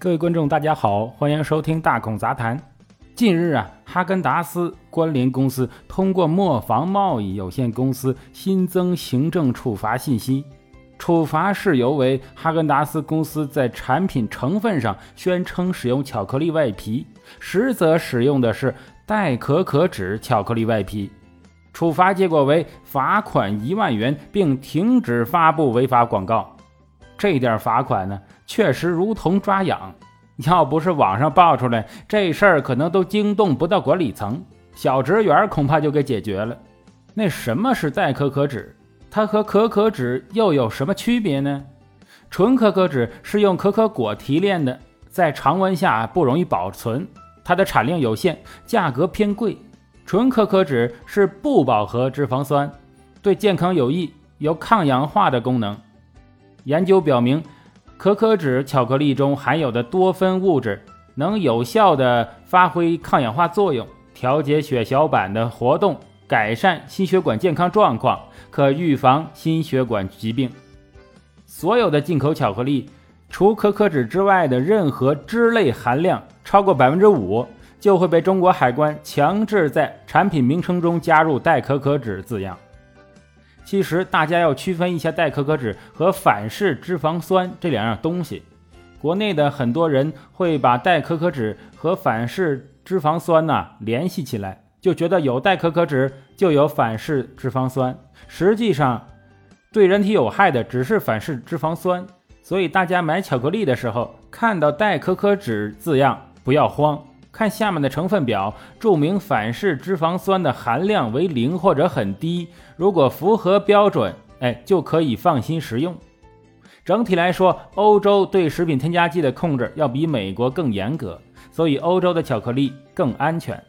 各位观众，大家好，欢迎收听大孔杂谈。近日啊，哈根达斯关联公司通过磨坊贸易有限公司新增行政处罚信息，处罚事由为哈根达斯公司在产品成分上宣称使用巧克力外皮，实则使用的是代可可脂巧克力外皮。处罚结果为罚款一万元，并停止发布违法广告。这点罚款呢？确实如同抓痒，要不是网上爆出来，这事儿可能都惊动不到管理层，小职员恐怕就给解决了。那什么是代可可脂？它和可可脂又有什么区别呢？纯可可脂是用可可果提炼的，在常温下不容易保存，它的产量有限，价格偏贵。纯可可脂是不饱和脂肪酸，对健康有益，有抗氧化的功能。研究表明。可可脂巧克力中含有的多酚物质能有效地发挥抗氧化作用，调节血小板的活动，改善心血管健康状况，可预防心血管疾病。所有的进口巧克力，除可可脂之外的任何脂类含量超过百分之五，就会被中国海关强制在产品名称中加入代可可脂字样。其实大家要区分一下代可可脂和反式脂肪酸这两样东西。国内的很多人会把代可可脂和反式脂肪酸呢联系起来，就觉得有代可可脂就有反式脂肪酸。实际上，对人体有害的只是反式脂肪酸。所以大家买巧克力的时候看到代可可脂字样，不要慌。看下面的成分表，注明反式脂肪酸的含量为零或者很低。如果符合标准，哎，就可以放心食用。整体来说，欧洲对食品添加剂的控制要比美国更严格，所以欧洲的巧克力更安全。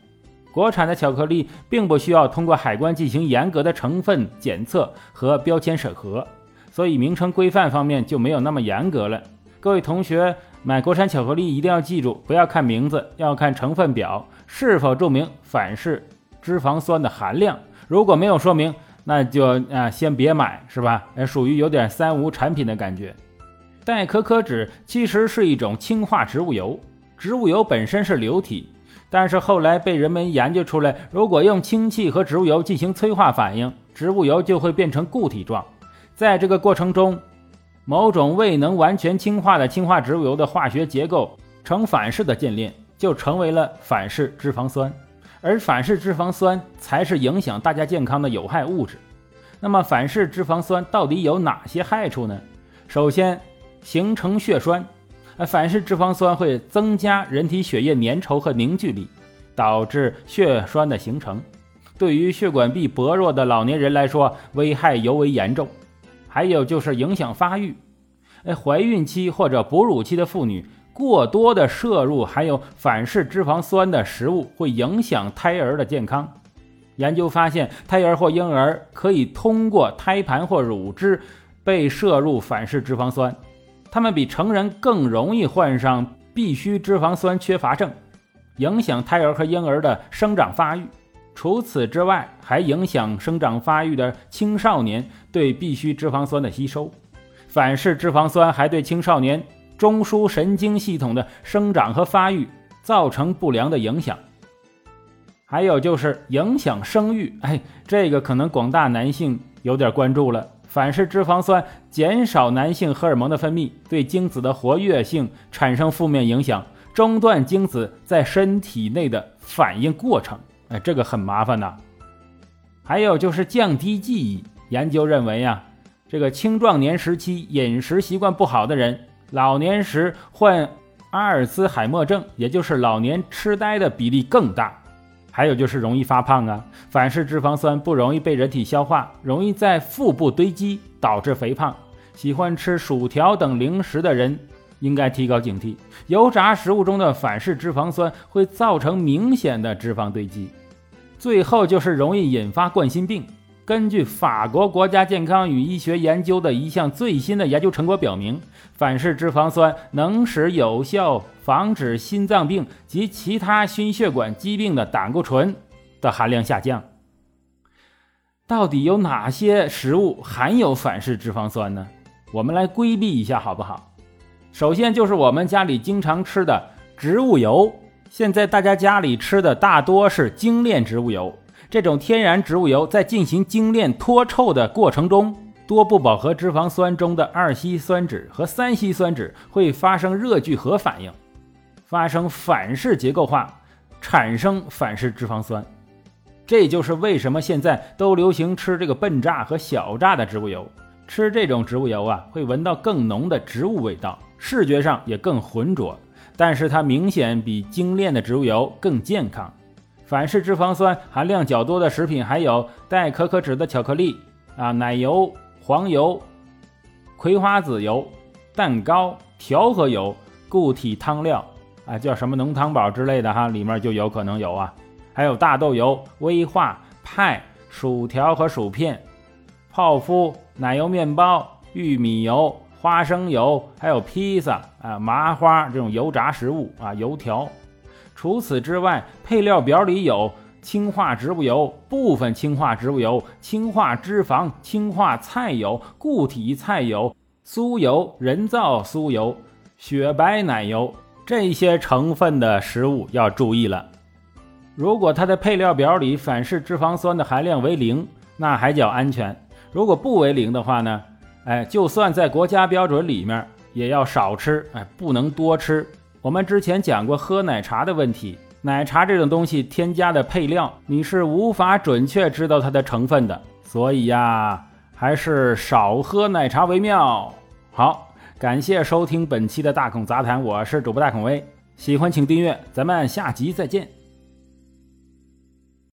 国产的巧克力并不需要通过海关进行严格的成分检测和标签审核，所以名称规范方面就没有那么严格了。各位同学。买国产巧克力一定要记住，不要看名字，要看成分表是否注明反式脂肪酸的含量。如果没有说明，那就啊先别买，是吧？呃，属于有点三无产品的感觉。代可可脂其实是一种氢化植物油，植物油本身是流体，但是后来被人们研究出来，如果用氢气和植物油进行催化反应，植物油就会变成固体状，在这个过程中。某种未能完全氢化的氢化植物油的化学结构呈反式的键链，就成为了反式脂肪酸，而反式脂肪酸才是影响大家健康的有害物质。那么，反式脂肪酸到底有哪些害处呢？首先，形成血栓，呃，反式脂肪酸会增加人体血液粘稠和凝聚力，导致血栓的形成。对于血管壁薄弱的老年人来说，危害尤为严重。还有就是影响发育，哎，怀孕期或者哺乳期的妇女过多的摄入含有反式脂肪酸的食物，会影响胎儿的健康。研究发现，胎儿或婴儿可以通过胎盘或乳汁被摄入反式脂肪酸，他们比成人更容易患上必需脂肪酸缺乏症，影响胎儿和婴儿的生长发育。除此之外，还影响生长发育的青少年对必需脂肪酸的吸收。反式脂肪酸还对青少年中枢神经系统的生长和发育造成不良的影响。还有就是影响生育，哎，这个可能广大男性有点关注了。反式脂肪酸减少男性荷尔蒙的分泌，对精子的活跃性产生负面影响，中断精子在身体内的反应过程。哎，这个很麻烦呐。还有就是降低记忆。研究认为呀，这个青壮年时期饮食习惯不好的人，老年时患阿尔兹海默症，也就是老年痴呆的比例更大。还有就是容易发胖啊。反式脂肪酸不容易被人体消化，容易在腹部堆积，导致肥胖。喜欢吃薯条等零食的人。应该提高警惕，油炸食物中的反式脂肪酸会造成明显的脂肪堆积。最后就是容易引发冠心病。根据法国国家健康与医学研究的一项最新的研究成果表明，反式脂肪酸能使有效防止心脏病及其他心血管疾病的胆固醇的含量下降。到底有哪些食物含有反式脂肪酸呢？我们来规避一下，好不好？首先就是我们家里经常吃的植物油。现在大家家里吃的大多是精炼植物油，这种天然植物油在进行精炼脱臭的过程中，多不饱和脂肪酸中的二烯酸酯和三烯酸酯会发生热聚合反应，发生反式结构化，产生反式脂肪酸。这就是为什么现在都流行吃这个笨榨和小榨的植物油。吃这种植物油啊，会闻到更浓的植物味道，视觉上也更浑浊。但是它明显比精炼的植物油更健康。反式脂肪酸含量较多的食品还有带可可脂的巧克力啊、奶油、黄油、葵花籽油、蛋糕、调和油、固体汤料啊，叫什么浓汤宝之类的哈，里面就有可能有啊。还有大豆油、威化派、薯条和薯片、泡芙、奶油面包、玉米油。花生油，还有披萨啊、麻花这种油炸食物啊、油条。除此之外，配料表里有氢化植物油、部分氢化植物油、氢化脂肪、氢化菜油、固体菜油、酥油、人造酥油、雪白奶油这些成分的食物要注意了。如果它的配料表里反式脂肪酸的含量为零，那还叫安全；如果不为零的话呢？哎，就算在国家标准里面，也要少吃，哎，不能多吃。我们之前讲过喝奶茶的问题，奶茶这种东西添加的配料，你是无法准确知道它的成分的，所以呀，还是少喝奶茶为妙。好，感谢收听本期的大孔杂谈，我是主播大孔威，喜欢请订阅，咱们下集再见。